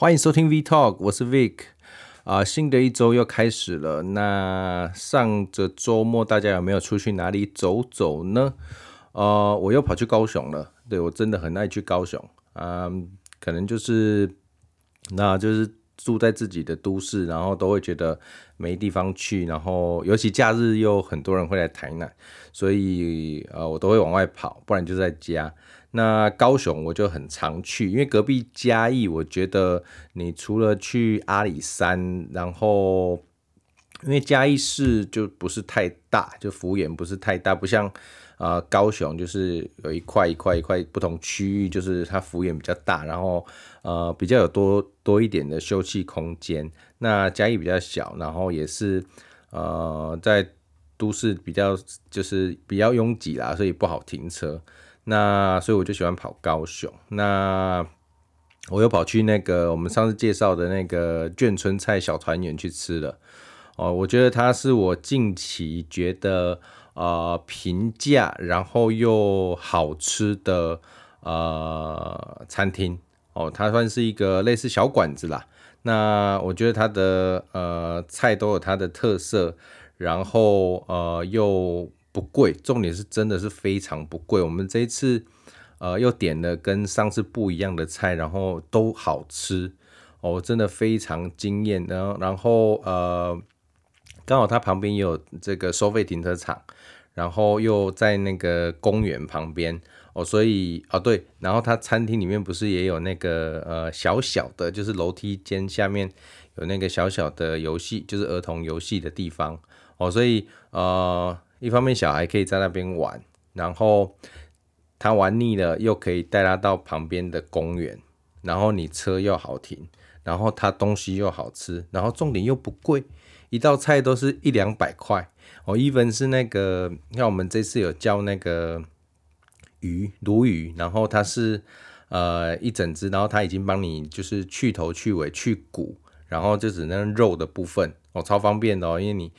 欢迎收听 V Talk，我是 Vic 啊、新的一周又开始了。那上个周末大家有没有出去哪里走走呢？呃，我又跑去高雄了。对，我真的很爱去高雄啊、可能就是那就是住在自己的都市，然后都会觉得没地方去，然后尤其假日又很多人会来台南，所以呃我都会往外跑，不然就在家。那高雄我就很常去，因为隔壁嘉义，我觉得你除了去阿里山，然后因为嘉义市就不是太大，就幅员不是太大，不像啊、高雄就是有一块一块一块不同区域，就是它幅员比较大，然后呃比较有多多一点的休憩空间。那嘉义比较小，然后也是呃在都市比较就是比较拥挤啦，所以不好停车。那所以我就喜欢跑高雄。那我又跑去那个我们上次介绍的那个眷村菜小团圆去吃了。哦，我觉得它是我近期觉得呃平价然后又好吃的呃餐厅。哦，它算是一个类似小馆子啦。那我觉得它的呃菜都有它的特色，然后呃又。不贵，重点是真的是非常不贵。我们这一次，呃，又点了跟上次不一样的菜，然后都好吃哦，真的非常惊艳。然后，然后呃，刚好它旁边也有这个收费停车场，然后又在那个公园旁边哦，所以哦对，然后它餐厅里面不是也有那个呃小小的，就是楼梯间下面有那个小小的游戏，就是儿童游戏的地方哦，所以呃。一方面小孩可以在那边玩，然后他玩腻了，又可以带他到旁边的公园，然后你车又好停，然后他东西又好吃，然后重点又不贵，一道菜都是一两百块。哦，even 是那个，像我们这次有叫那个鱼鲈鱼，然后它是呃一整只，然后他已经帮你就是去头去尾去骨，然后就只能肉的部分，哦，超方便的哦，因为你。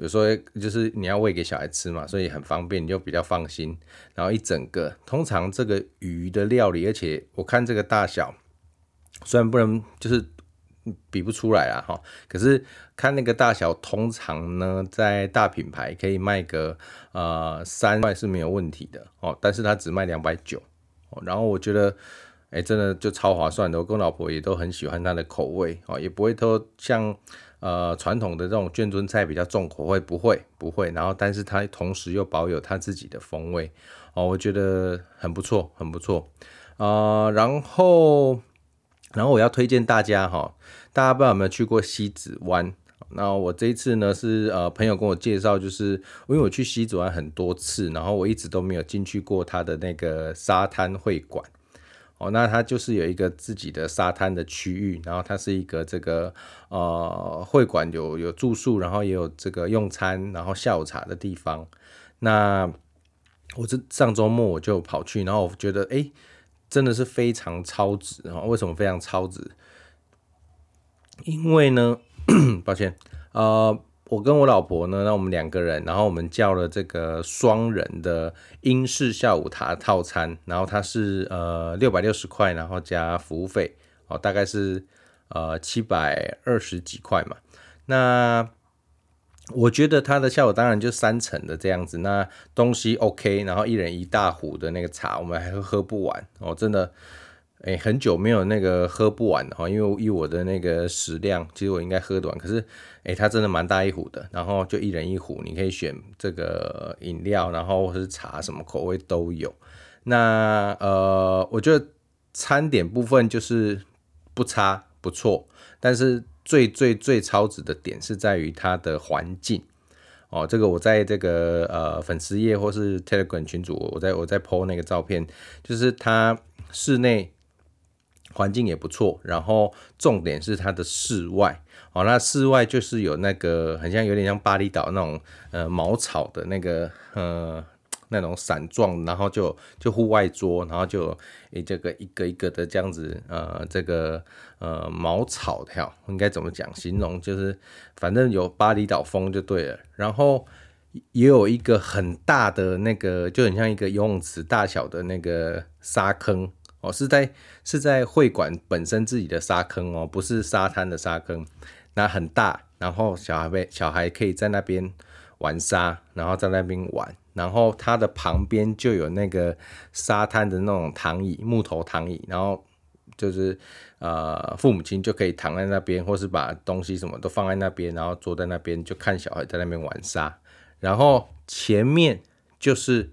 有时候就是你要喂给小孩吃嘛，所以很方便，你就比较放心。然后一整个，通常这个鱼的料理，而且我看这个大小，虽然不能就是比不出来啊哈，可是看那个大小，通常呢在大品牌可以卖个呃三块是没有问题的哦，但是它只卖两百九哦，然后我觉得哎、真的就超划算的，我跟老婆也都很喜欢它的口味哦，也不会说像。呃，传统的这种卷尊菜比较重口味，不会不会，然后但是它同时又保有它自己的风味哦，我觉得很不错，很不错啊、然后，然后我要推荐大家哈，大家不知道有没有去过西子湾？那我这一次呢是呃朋友跟我介绍，就是因为我去西子湾很多次，然后我一直都没有进去过它的那个沙滩会馆。哦，那它就是有一个自己的沙滩的区域，然后它是一个这个呃会馆，有有住宿，然后也有这个用餐，然后下午茶的地方。那我这上周末我就跑去，然后我觉得哎，真的是非常超值啊！为什么非常超值？因为呢，抱歉，呃。我跟我老婆呢，那我们两个人，然后我们叫了这个双人的英式下午茶套餐，然后它是呃六百六十块，然后加服务费哦，大概是呃七百二十几块嘛。那我觉得它的下午当然就三层的这样子，那东西 OK，然后一人一大壶的那个茶，我们还会喝不完哦，真的。哎、很久没有那个喝不完的哈，因为以我的那个食量，其实我应该喝得完。可是，哎、它真的蛮大一壶的，然后就一人一壶，你可以选这个饮料，然后或是茶，什么口味都有。那呃，我觉得餐点部分就是不差不错，但是最最最超值的点是在于它的环境哦。这个我在这个呃粉丝页或是 Telegram 群组，我在我在 po 那个照片，就是它室内。环境也不错，然后重点是它的室外哦，那室外就是有那个很像有点像巴厘岛那种呃茅草的那个呃那种伞状，然后就就户外桌，然后就诶、这个一个一个的这样子呃这个呃茅草条应该怎么讲形容？就是反正有巴厘岛风就对了，然后也有一个很大的那个就很像一个游泳池大小的那个沙坑。哦，是在是在会馆本身自己的沙坑哦，不是沙滩的沙坑，那很大，然后小孩被小孩可以在那边玩沙，然后在那边玩，然后它的旁边就有那个沙滩的那种躺椅，木头躺椅，然后就是呃父母亲就可以躺在那边，或是把东西什么都放在那边，然后坐在那边就看小孩在那边玩沙，然后前面就是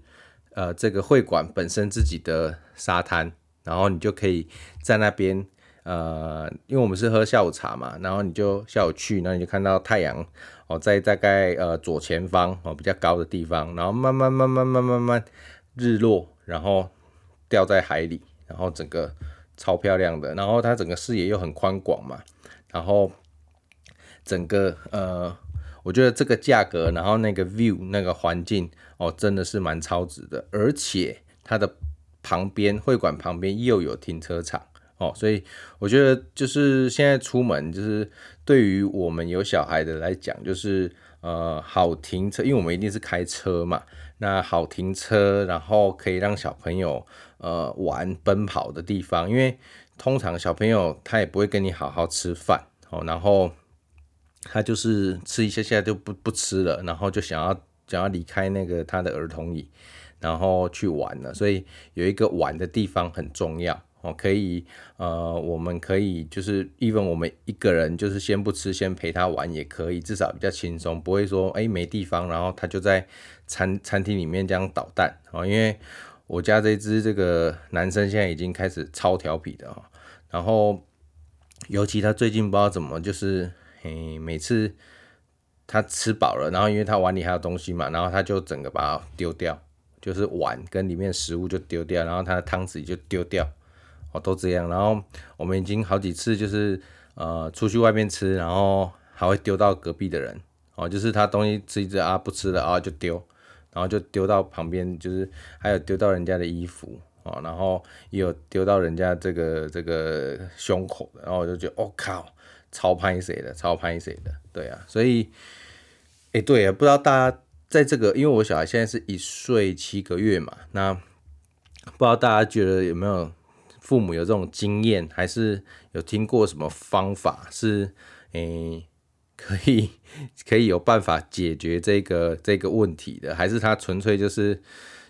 呃这个会馆本身自己的沙滩。然后你就可以在那边，呃，因为我们是喝下午茶嘛，然后你就下午去，然后你就看到太阳哦，在大概呃左前方哦比较高的地方，然后慢慢慢慢慢慢慢日落，然后掉在海里，然后整个超漂亮的，然后它整个视野又很宽广嘛，然后整个呃，我觉得这个价格，然后那个 view 那个环境哦，真的是蛮超值的，而且它的。旁边会馆旁边又有停车场哦，所以我觉得就是现在出门，就是对于我们有小孩的来讲，就是呃好停车，因为我们一定是开车嘛，那好停车，然后可以让小朋友呃玩奔跑的地方，因为通常小朋友他也不会跟你好好吃饭哦，然后他就是吃一下下就不不吃了，然后就想要想要离开那个他的儿童椅。然后去玩了，所以有一个玩的地方很重要哦。可以，呃，我们可以就是 even 我们一个人就是先不吃，先陪他玩也可以，至少比较轻松，不会说哎没地方，然后他就在餐餐厅里面这样捣蛋哦。因为我家这只这个男生现在已经开始超调皮的哦，然后尤其他最近不知道怎么就是，嘿，每次他吃饱了，然后因为他碗里还有东西嘛，然后他就整个把它丢掉。就是碗跟里面食物就丢掉，然后他的汤匙就丢掉，哦，都这样。然后我们已经好几次就是呃出去外面吃，然后还会丢到隔壁的人，哦，就是他东西吃一吃啊不吃了啊就丢，然后就丢到旁边，就是还有丢到人家的衣服，哦，然后也有丢到人家这个这个胸口的，然后我就觉得哦靠，超拍谁的，超拍谁的，对啊，所以，哎、对啊，不知道大家。在这个，因为我小孩现在是一岁七个月嘛，那不知道大家觉得有没有父母有这种经验，还是有听过什么方法是诶、可以可以有办法解决这个这个问题的，还是他纯粹就是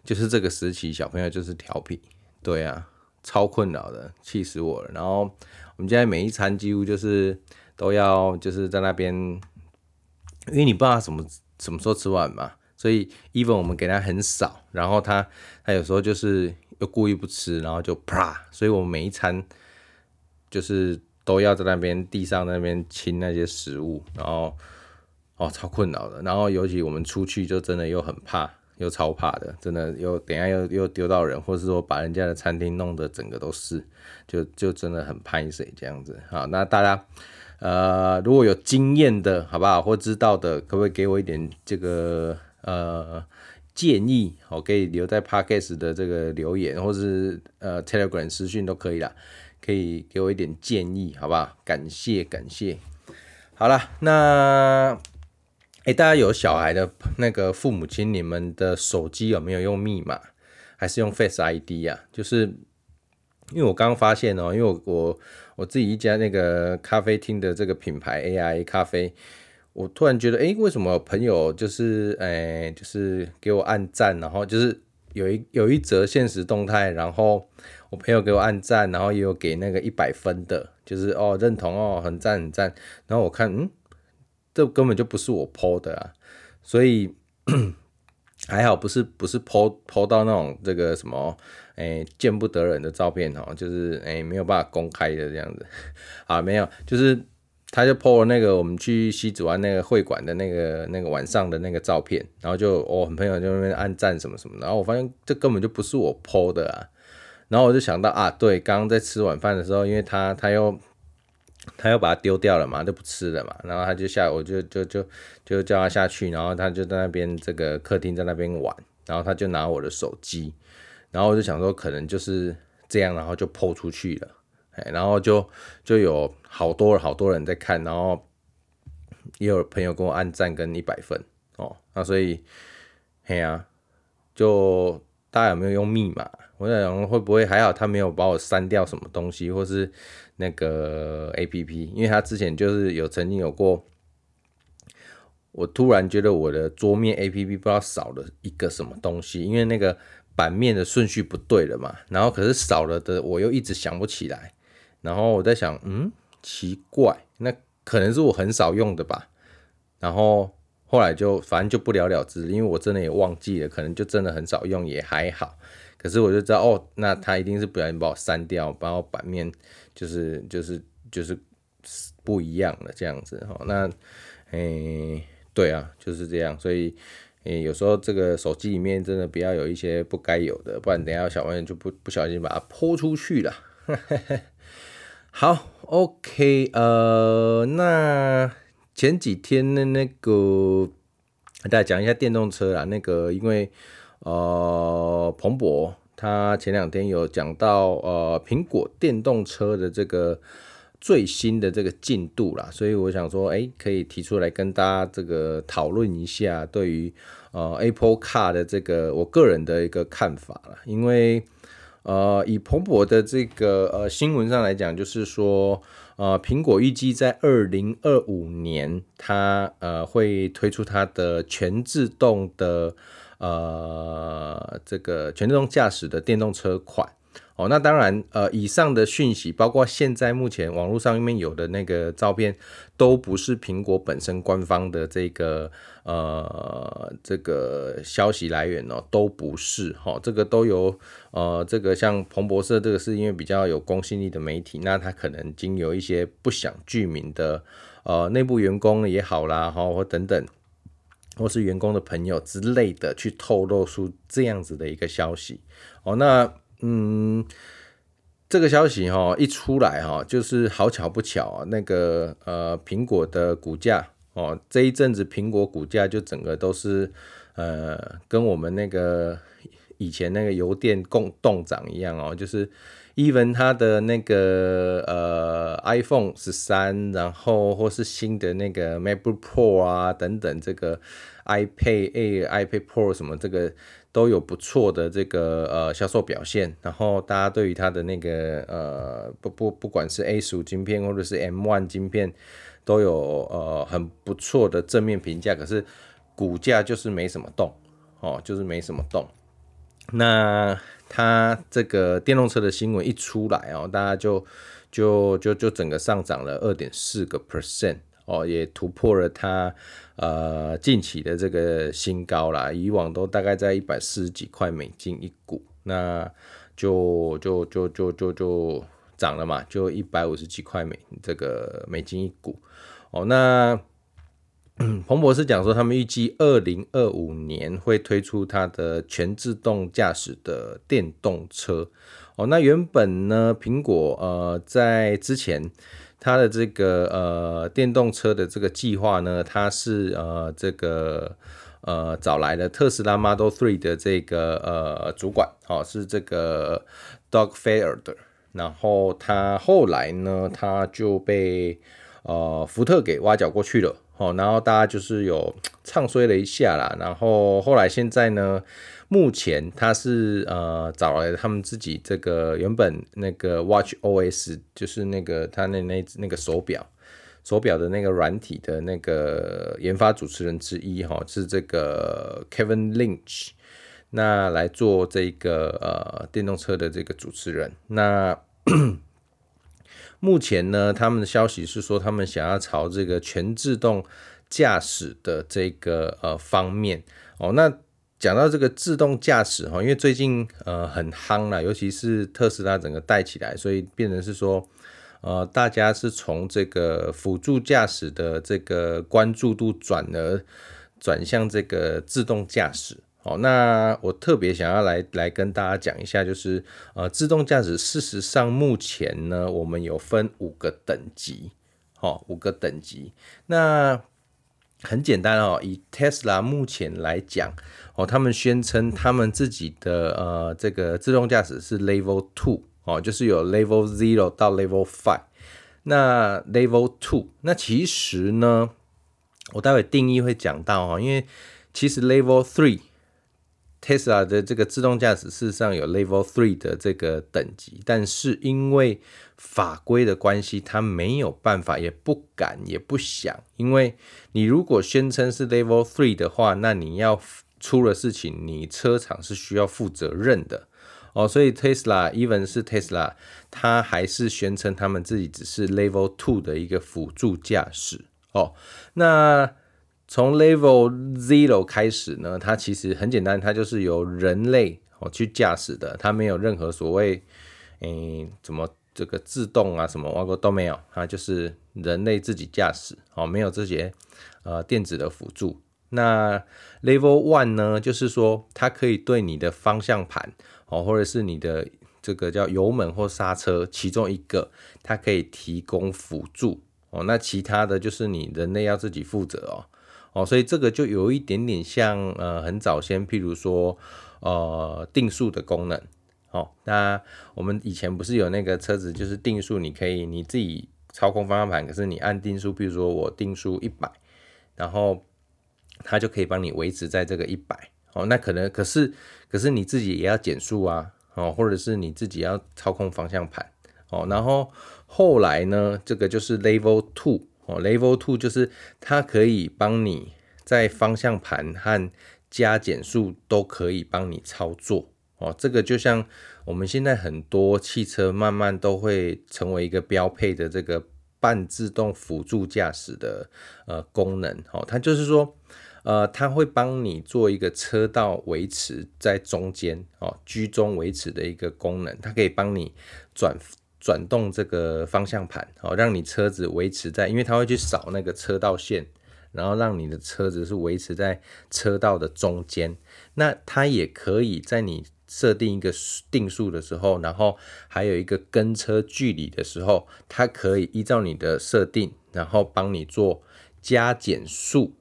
就是这个时期小朋友就是调皮，对啊，超困扰的，气死我了。然后我们现在每一餐几乎就是都要就是在那边，因为你不知道什么。什么时候吃完嘛？所以 even 我们给他很少，然后他他有时候就是又故意不吃，然后就啪，所以我们每一餐就是都要在那边地上那边清那些食物，然后哦超困扰的。然后尤其我们出去就真的又很怕，又超怕的，真的又等下又又丢到人，或是说把人家的餐厅弄得整个都是，就就真的很怕谁这样子。好，那大家。呃，如果有经验的，好不好？或知道的，可不可以给我一点这个呃建议？好，可以留在 Podcast 的这个留言，或是呃 Telegram 私讯都可以啦。可以给我一点建议，好不好？感谢感谢。好了，那哎、欸，大家有小孩的那个父母亲，你们的手机有没有用密码，还是用 Face ID 啊？就是。因为我刚刚发现哦，因为我我我自己一家那个咖啡厅的这个品牌 AI 咖啡，我突然觉得，诶，为什么朋友就是，诶，就是给我按赞，然后就是有一有一则现实动态，然后我朋友给我按赞，然后也有给那个一百分的，就是哦认同哦，很赞很赞，然后我看，嗯，这根本就不是我 po 的啊，所以 还好不是不是 po po 到那种这个什么。哎，见不得人的照片哦，就是哎没有办法公开的这样子 啊，没有，就是他就 po 了那个我们去西子湾那个会馆的那个那个晚上的那个照片，然后就我、朋友就那边按赞什么什么，然后我发现这根本就不是我 po 的啊，然后我就想到啊，对，刚刚在吃晚饭的时候，因为他他又他又把它丢掉了嘛，就不吃了嘛，然后他就下我就就就就叫他下去，然后他就在那边这个客厅在那边玩，然后他就拿我的手机。然后我就想说，可能就是这样，然后就抛出去了，哎，然后就就有好多好多人在看，然后也有朋友跟我按赞跟一百分。哦，那所以，嘿呀、啊，就大家有没有用密码，我在想会不会还好，他没有把我删掉什么东西，或是那个 APP，因为他之前就是有曾经有过，我突然觉得我的桌面 APP 不知道少了一个什么东西，因为那个版面的顺序不对了嘛，然后可是少了的我又一直想不起来，然后我在想，嗯，奇怪，那可能是我很少用的吧，然后。后来就反正就不了了之，因为我真的也忘记了，可能就真的很少用，也还好。可是我就知道哦，那他一定是不小心把我删掉，把我版面就是就是就是不一样的这样子哈。那诶、对啊，就是这样。所以诶、有时候这个手机里面真的不要有一些不该有的，不然等下小朋友就不不小心把它泼出去了。好，OK，呃，那。前几天的那个，大家讲一下电动车啦。那个因为呃，彭博他前两天有讲到呃，苹果电动车的这个最新的这个进度啦，所以我想说，哎，可以提出来跟大家这个讨论一下，对于呃 Apple Car 的这个我个人的一个看法啦。因为呃，以彭博的这个呃新闻上来讲，就是说。呃，苹果预计在二零二五年，它呃会推出它的全自动的呃这个全自动驾驶的电动车款。哦，那当然，呃，以上的讯息，包括现在目前网络上面有的那个照片，都不是苹果本身官方的这个呃这个消息来源哦，都不是哈、哦，这个都有呃这个像彭博社这个是因为比较有公信力的媒体，那他可能经由一些不想具名的呃内部员工也好啦哈，或等等，或是员工的朋友之类的去透露出这样子的一个消息哦，那。嗯，这个消息哈一出来哈，就是好巧不巧啊，那个呃苹果的股价哦，这一阵子苹果股价就整个都是呃跟我们那个以前那个油电共动涨一样哦，就是 even 它的那个呃 iPhone 十三，然后或是新的那个 MacBook Pro 啊等等，这个 iPad Air、iPad Pro 什么这个。都有不错的这个呃销售表现，然后大家对于它的那个呃不不不管是 A 十五晶片或者是 M one 晶片，都有呃很不错的正面评价，可是股价就是没什么动哦，就是没什么动。那它这个电动车的新闻一出来哦，大家就就就就整个上涨了二点四个 percent。哦，也突破了它呃近期的这个新高啦，以往都大概在一百四十几块美金一股，那就就就就就就涨了嘛，就一百五十几块美这个美金一股。哦，那彭博士讲说，他们预计二零二五年会推出它的全自动驾驶的电动车。哦，那原本呢，苹果呃在之前。它的这个呃电动车的这个计划呢，它是呃这个呃找来了特斯拉 Model Three 的这个呃主管，哦，是这个 Doug Fairder，然后他后来呢，他就被呃福特给挖角过去了，哦，然后大家就是有唱衰了一下啦，然后后来现在呢。目前他是呃找来他们自己这个原本那个 Watch OS，就是那个他那那那个手表手表的那个软体的那个研发主持人之一哈，是这个 Kevin Lynch，那来做这个呃电动车的这个主持人。那 目前呢，他们的消息是说，他们想要朝这个全自动驾驶的这个呃方面哦，那。讲到这个自动驾驶哈，因为最近呃很夯啦，尤其是特斯拉整个带起来，所以变成是说呃大家是从这个辅助驾驶的这个关注度转而转向这个自动驾驶。好，那我特别想要来来跟大家讲一下，就是呃自动驾驶事实上目前呢，我们有分五个等级，好，五个等级。那很简单哦，以 Tesla 目前来讲。哦，他们宣称他们自己的呃这个自动驾驶是 Level Two 哦，就是有 Level Zero 到 Level Five。那 Level Two，那其实呢，我待会定义会讲到哦，因为其实 Level Three Tesla 的这个自动驾驶事实上有 Level Three 的这个等级，但是因为法规的关系，它没有办法，也不敢，也不想。因为你如果宣称是 Level Three 的话，那你要出了事情，你车厂是需要负责任的哦。所以 Tesla，even 是 Tesla，它还是宣称他们自己只是 Level Two 的一个辅助驾驶哦。那从 Level Zero 开始呢，它其实很简单，它就是由人类哦去驾驶的，它没有任何所谓，诶，怎么这个自动啊什么，外国都没有，它就是人类自己驾驶哦，没有这些呃电子的辅助。那 Level One 呢，就是说它可以对你的方向盘哦，或者是你的这个叫油门或刹车其中一个，它可以提供辅助哦，那其他的就是你人类要自己负责哦。哦，所以这个就有一点点像呃，很早先，譬如说呃，定速的功能。哦，那我们以前不是有那个车子，就是定速，你可以你自己操控方向盘，可是你按定速，譬如说我定速一百，然后它就可以帮你维持在这个一百。哦，那可能可是可是你自己也要减速啊，哦，或者是你自己要操控方向盘。哦，然后后来呢，这个就是 Level Two。哦，Level Two 就是它可以帮你在方向盘和加减速都可以帮你操作哦。这个就像我们现在很多汽车慢慢都会成为一个标配的这个半自动辅助驾驶的呃功能哦。它就是说呃，它会帮你做一个车道维持在中间哦，居中维持的一个功能，它可以帮你转。转动这个方向盘，哦，让你车子维持在，因为它会去扫那个车道线，然后让你的车子是维持在车道的中间。那它也可以在你设定一个定速的时候，然后还有一个跟车距离的时候，它可以依照你的设定，然后帮你做加减速。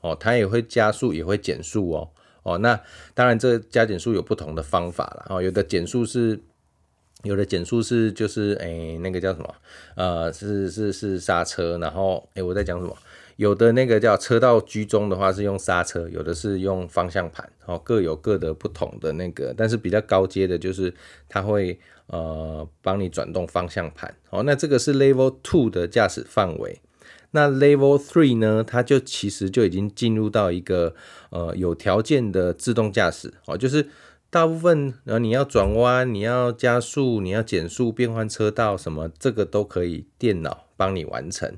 哦，它也会加速，也会减速哦。哦，那当然这加减速有不同的方法了。哦，有的减速是。有的减速是就是诶、那个叫什么呃是是是刹车，然后诶、我在讲什么？有的那个叫车道居中的话是用刹车，有的是用方向盘，哦各有各的不同的那个，但是比较高阶的就是它会呃帮你转动方向盘，哦那这个是 Level Two 的驾驶范围，那 Level Three 呢，它就其实就已经进入到一个呃有条件的自动驾驶，哦就是。大部分，然后你要转弯，你要加速，你要减速，变换车道，什么这个都可以电脑帮你完成。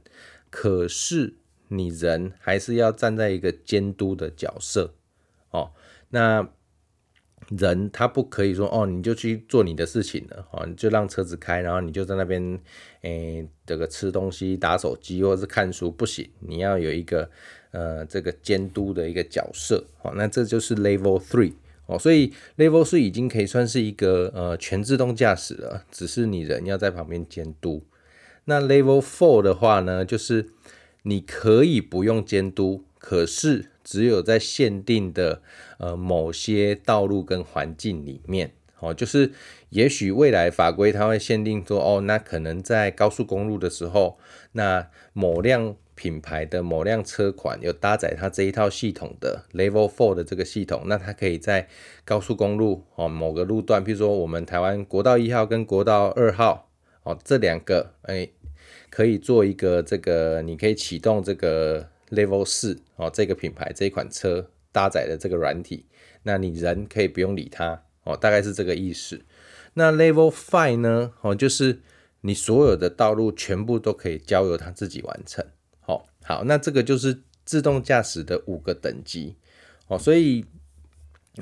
可是你人还是要站在一个监督的角色哦。那人他不可以说哦，你就去做你的事情了哦，你就让车子开，然后你就在那边诶、这个吃东西、打手机或者是看书，不行，你要有一个呃这个监督的一个角色哦。那这就是 Level Three。哦，所以 Level 3已经可以算是一个呃全自动驾驶了，只是你人要在旁边监督。那 Level Four 的话呢，就是你可以不用监督，可是只有在限定的呃某些道路跟环境里面，哦，就是也许未来法规它会限定说，哦，那可能在高速公路的时候，那某辆。品牌的某辆车款有搭载它这一套系统的 Level Four 的这个系统，那它可以在高速公路哦某个路段，譬如说我们台湾国道一号跟国道二号哦这两个哎可以做一个这个，你可以启动这个 Level 4哦这个品牌这一款车搭载的这个软体，那你人可以不用理它哦，大概是这个意思。那 Level Five 呢哦就是你所有的道路全部都可以交由它自己完成。好，那这个就是自动驾驶的五个等级哦，所以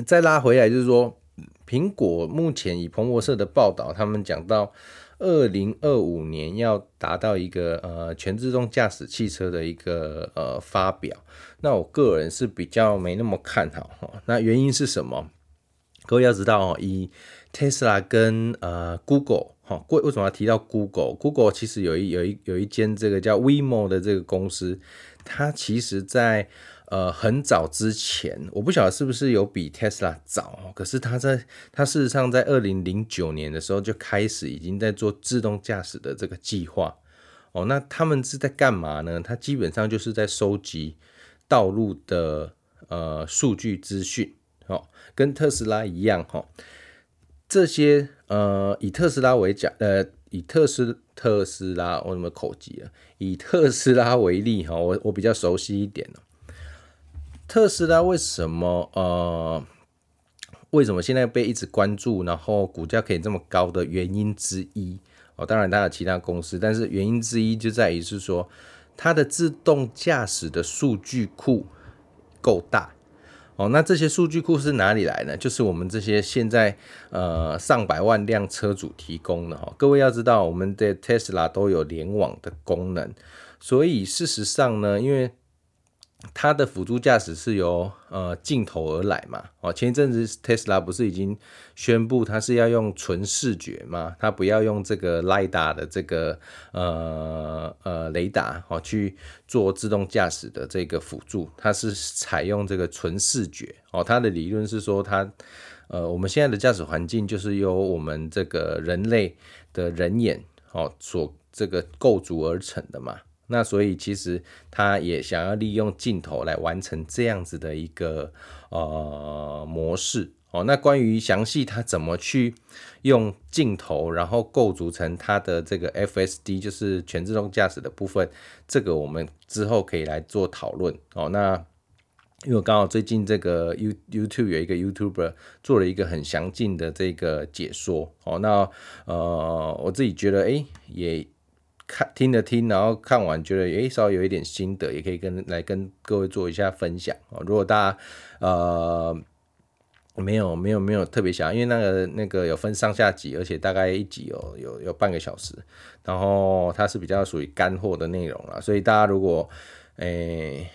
再拉回来就是说，苹果目前以彭博社的报道，他们讲到二零二五年要达到一个呃全自动驾驶汽车的一个呃发表，那我个人是比较没那么看好哈。那原因是什么？各位要知道哦，以 Tesla 跟呃 Google。好，为为什么要提到 Google？Google 其实有一有一有一间这个叫 Waymo 的这个公司，它其实在呃很早之前，我不晓得是不是有比 Tesla 早，可是它在它事实上在二零零九年的时候就开始已经在做自动驾驶的这个计划。哦，那他们是在干嘛呢？它基本上就是在收集道路的呃数据资讯。哦，跟特斯拉一样哈。这些呃，以特斯拉为讲，呃，以特斯特斯拉，我怎么口急了？以特斯拉为例哈，我我比较熟悉一点。特斯拉为什么呃，为什么现在被一直关注，然后股价可以这么高的原因之一哦，当然它有其他公司，但是原因之一就在于是说它的自动驾驶的数据库够大。哦，那这些数据库是哪里来呢？就是我们这些现在呃上百万辆车主提供的哈。各位要知道，我们的 Tesla 都有联网的功能，所以事实上呢，因为它的辅助驾驶是由呃镜头而来嘛，哦，前一阵子 Tesla 不是已经宣布它是要用纯视觉嘛，它不要用这个 LiDAR 的这个呃呃雷达哦去做自动驾驶的这个辅助，它是采用这个纯视觉。哦，它的理论是说它呃我们现在的驾驶环境就是由我们这个人类的人眼哦所这个构筑而成的嘛。那所以其实他也想要利用镜头来完成这样子的一个呃模式哦。那关于详细他怎么去用镜头，然后构筑成它的这个 FSD，就是全自动驾驶的部分，这个我们之后可以来做讨论哦。那因为刚好最近这个 You YouTube 有一个 YouTuber 做了一个很详尽的这个解说哦。那呃我自己觉得哎也。看听了听，然后看完觉得诶稍微有一点心得，也可以跟来跟各位做一下分享哦。如果大家呃没有没有没有特别想，因为那个那个有分上下集，而且大概一集有有有半个小时，然后它是比较属于干货的内容了，所以大家如果诶、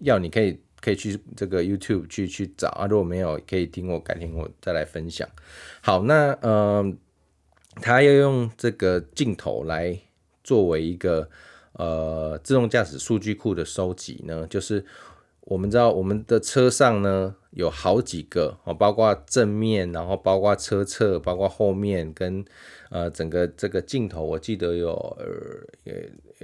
要，你可以可以去这个 YouTube 去去找啊。如果没有，可以听我改天我再来分享。好，那嗯、呃，他要用这个镜头来。作为一个呃自动驾驶数据库的收集呢，就是我们知道我们的车上呢有好几个哦，包括正面，然后包括车侧，包括后面跟呃整个这个镜头，我记得有呃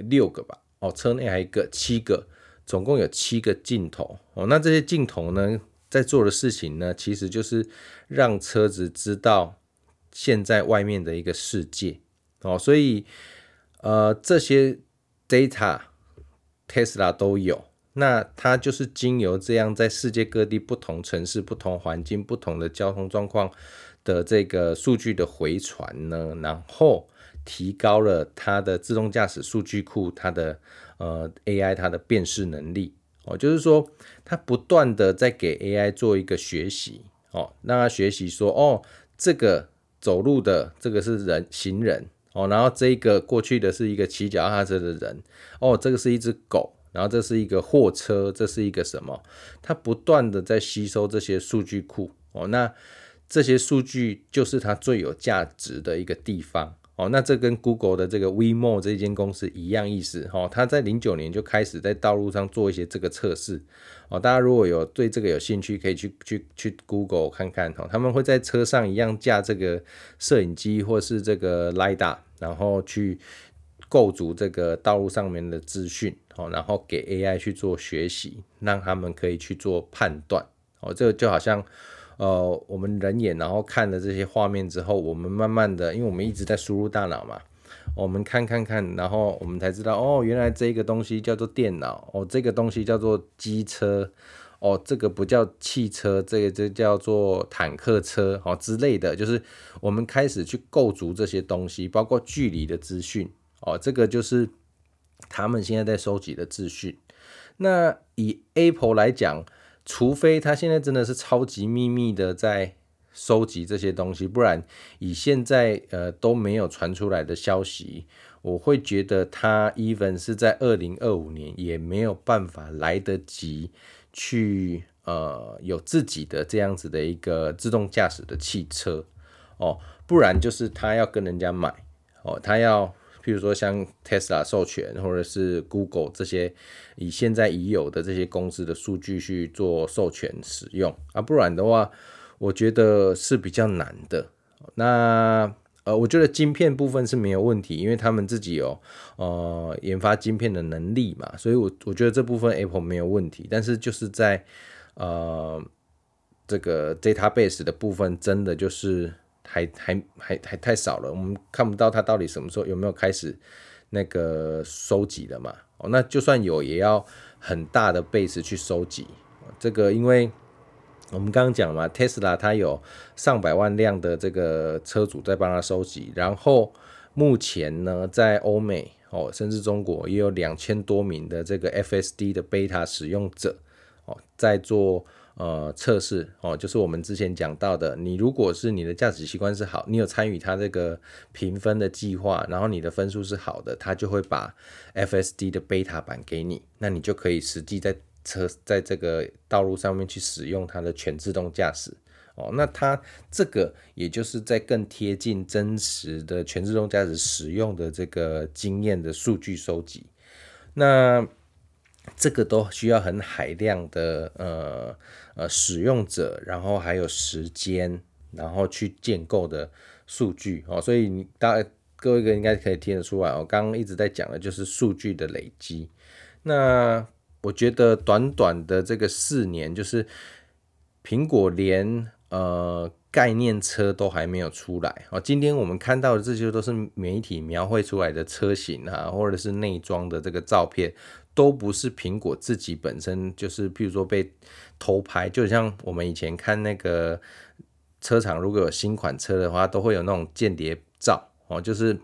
六个吧，哦车内还有一个七个，总共有七个镜头哦。那这些镜头呢，在做的事情呢，其实就是让车子知道现在外面的一个世界哦，所以。呃，这些 data Tesla 都有，那它就是经由这样在世界各地不同城市、不同环境、不同的交通状况的这个数据的回传呢，然后提高了它的自动驾驶数据库它的呃 AI 它的辨识能力哦，就是说它不断的在给 AI 做一个学习哦，让它学习说哦，这个走路的这个是人行人。哦，然后这个过去的是一个骑脚踏车的人，哦，这个是一只狗，然后这是一个货车，这是一个什么？它不断的在吸收这些数据库，哦，那这些数据就是它最有价值的一个地方。哦，那这跟 Google 的这个 Waymo 这间公司一样意思，哈、哦，它在零九年就开始在道路上做一些这个测试，哦，大家如果有对这个有兴趣，可以去去去 Google 看看，哦，他们会在车上一样架这个摄影机或是这个 LIDA 然后去构筑这个道路上面的资讯，哦，然后给 AI 去做学习，让他们可以去做判断，哦，这个就好像。呃，我们人眼然后看了这些画面之后，我们慢慢的，因为我们一直在输入大脑嘛，我们看看看，然后我们才知道，哦，原来这个东西叫做电脑，哦，这个东西叫做机车，哦，这个不叫汽车，这个就叫做坦克车，哦之类的，就是我们开始去构筑这些东西，包括距离的资讯，哦，这个就是他们现在在收集的资讯。那以 Apple 来讲。除非他现在真的是超级秘密的在收集这些东西，不然以现在呃都没有传出来的消息，我会觉得他 even 是在二零二五年也没有办法来得及去呃有自己的这样子的一个自动驾驶的汽车哦，不然就是他要跟人家买哦，他要。譬如说像 Tesla 授权，或者是 Google 这些以现在已有的这些公司的数据去做授权使用啊，不然的话，我觉得是比较难的。那呃，我觉得晶片部分是没有问题，因为他们自己有呃研发晶片的能力嘛，所以我我觉得这部分 Apple 没有问题。但是就是在呃这个 database 的部分真的就是还还还还太少了，我们看不到它到底什么时候有没有开始那个收集了嘛？哦，那就算有，也要很大的 base 去收集。这个因为我们刚刚讲嘛，Tesla 它有上百万辆的这个车主在帮他收集，然后目前呢，在欧美哦，甚至中国也有两千多名的这个 FSD 的 beta 使用者哦，在做。呃，测试哦，就是我们之前讲到的，你如果是你的驾驶习惯是好，你有参与它这个评分的计划，然后你的分数是好的，它就会把 FSD 的 beta 版给你，那你就可以实际在车在这个道路上面去使用它的全自动驾驶哦。那它这个也就是在更贴近真实的全自动驾驶使用的这个经验的数据收集，那。这个都需要很海量的呃呃使用者，然后还有时间，然后去建构的数据哦，所以你大各位应该可以听得出来，我刚刚一直在讲的就是数据的累积。那我觉得短短的这个四年，就是苹果连呃概念车都还没有出来哦。今天我们看到的这些都是媒体描绘出来的车型啊，或者是内装的这个照片。都不是苹果自己本身，就是譬如说被偷拍，就像我们以前看那个车厂，如果有新款车的话，都会有那种间谍照哦，就是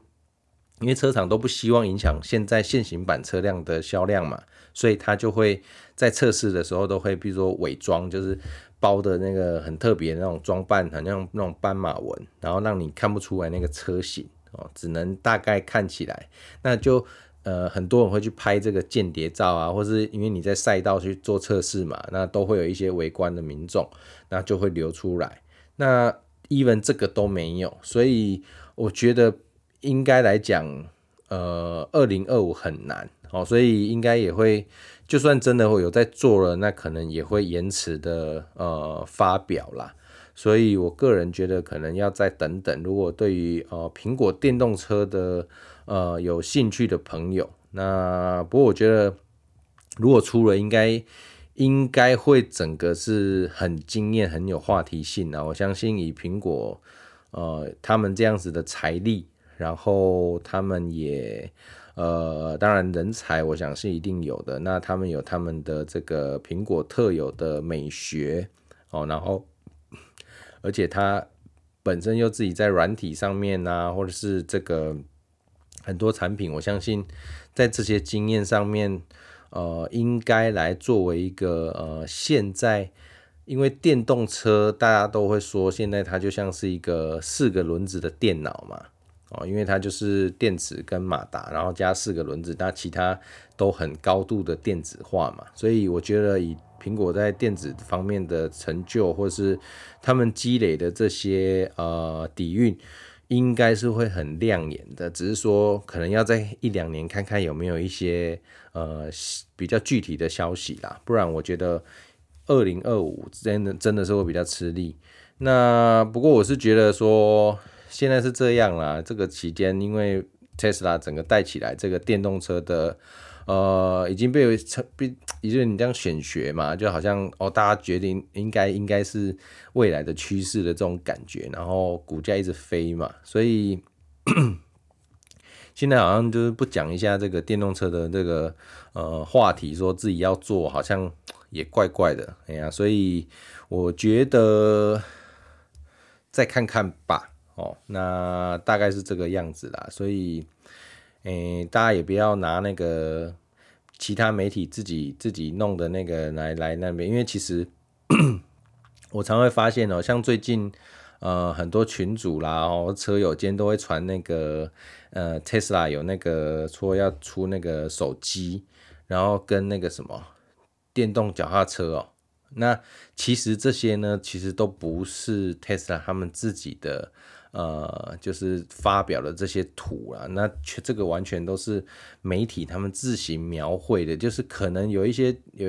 因为车厂都不希望影响现在现行版车辆的销量嘛，所以他就会在测试的时候都会，比如说伪装，就是包的那个很特别那种装扮，好像那种斑马纹，然后让你看不出来那个车型哦，只能大概看起来，那就。呃，很多人会去拍这个间谍照啊，或是因为你在赛道去做测试嘛，那都会有一些围观的民众，那就会流出来。那 even 这个都没有，所以我觉得应该来讲，呃，二零二五很难哦，所以应该也会，就算真的会有在做了，那可能也会延迟的呃发表啦。所以我个人觉得可能要再等等。如果对于呃苹果电动车的呃，有兴趣的朋友，那不过我觉得，如果出了，应该应该会整个是很惊艳、很有话题性的。我相信以苹果，呃，他们这样子的财力，然后他们也，呃，当然人才，我想是一定有的。那他们有他们的这个苹果特有的美学，哦，然后，而且他本身又自己在软体上面啊，或者是这个。很多产品，我相信在这些经验上面，呃，应该来作为一个呃，现在因为电动车大家都会说，现在它就像是一个四个轮子的电脑嘛，哦，因为它就是电池跟马达，然后加四个轮子，那其他都很高度的电子化嘛，所以我觉得以苹果在电子方面的成就，或是他们积累的这些呃底蕴。应该是会很亮眼的，只是说可能要在一两年看看有没有一些呃比较具体的消息啦，不然我觉得二零二五真的真的是会比较吃力。那不过我是觉得说现在是这样啦，这个期间因为 Tesla 整个带起来这个电动车的。呃，已经被成，被，也就是你这样选学嘛，就好像哦，大家决定应该应该是未来的趋势的这种感觉，然后股价一直飞嘛，所以 现在好像就是不讲一下这个电动车的这个呃话题，说自己要做，好像也怪怪的，哎呀，所以我觉得再看看吧，哦，那大概是这个样子啦，所以。诶、大家也不要拿那个其他媒体自己自己弄的那个来来那边，因为其实 我常会发现哦、像最近呃很多群主啦，哦车友间都会传那个呃 Tesla 有那个说要出那个手机，然后跟那个什么电动脚踏车哦、那其实这些呢，其实都不是 Tesla 他们自己的。呃，就是发表了这些图啊，那这个完全都是媒体他们自行描绘的，就是可能有一些有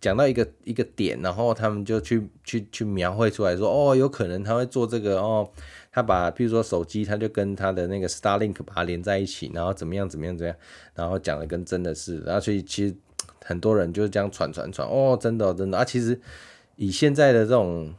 讲到一个一个点，然后他们就去去去描绘出来说，哦，有可能他会做这个哦，他把譬如说手机，他就跟他的那个 Starlink 把它连在一起，然后怎么样怎么样怎样，然后讲的跟真的是，然后所以其实很多人就是这样传传传，哦，真的、真的啊，其实。以现在的这种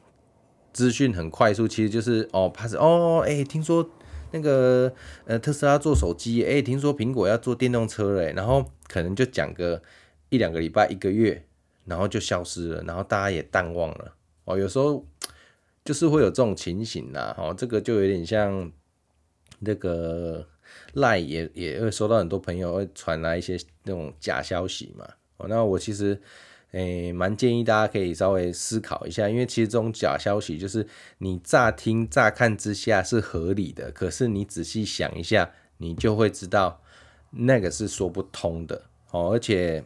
资讯很快速，其实就是哦，怕是哦，哎、听说那个呃特斯拉做手机，哎、听说苹果要做电动车嘞，然后可能就讲个一两个礼拜、一个月，然后就消失了，然后大家也淡忘了哦。有时候就是会有这种情形呐，哦，这个就有点像那个赖也也会收到很多朋友会传来一些那种假消息嘛。哦，那我其实。诶，蛮建议大家可以稍微思考一下，因为其实这种假消息就是你乍听乍看之下是合理的，可是你仔细想一下，你就会知道那个是说不通的哦。而且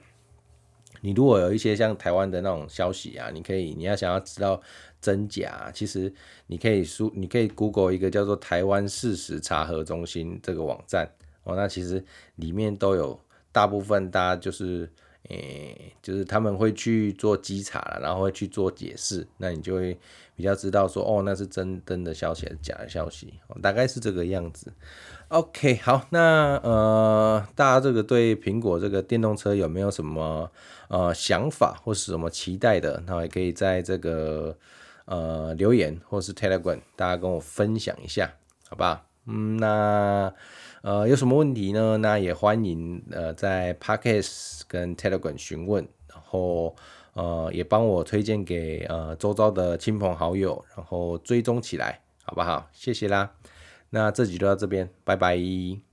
你如果有一些像台湾的那种消息啊，你可以你要想要知道真假，其实你可以输，你可以 Google 一个叫做台湾事实查核中心这个网站哦，那其实里面都有大部分大家就是。诶、就是他们会去做稽查了，然后会去做解释，那你就会比较知道说，哦，那是真真的消息还是假的消息，大概是这个样子。OK，好，那呃，大家这个对苹果这个电动车有没有什么呃想法或是什么期待的？那也可以在这个呃留言或是 Telegram，大家跟我分享一下，好吧？嗯，那。呃，有什么问题呢？那也欢迎呃在 Podcast 跟 Telegram 询问，然后呃也帮我推荐给呃周遭的亲朋好友，然后追踪起来，好不好？谢谢啦。那这集就到这边，拜拜。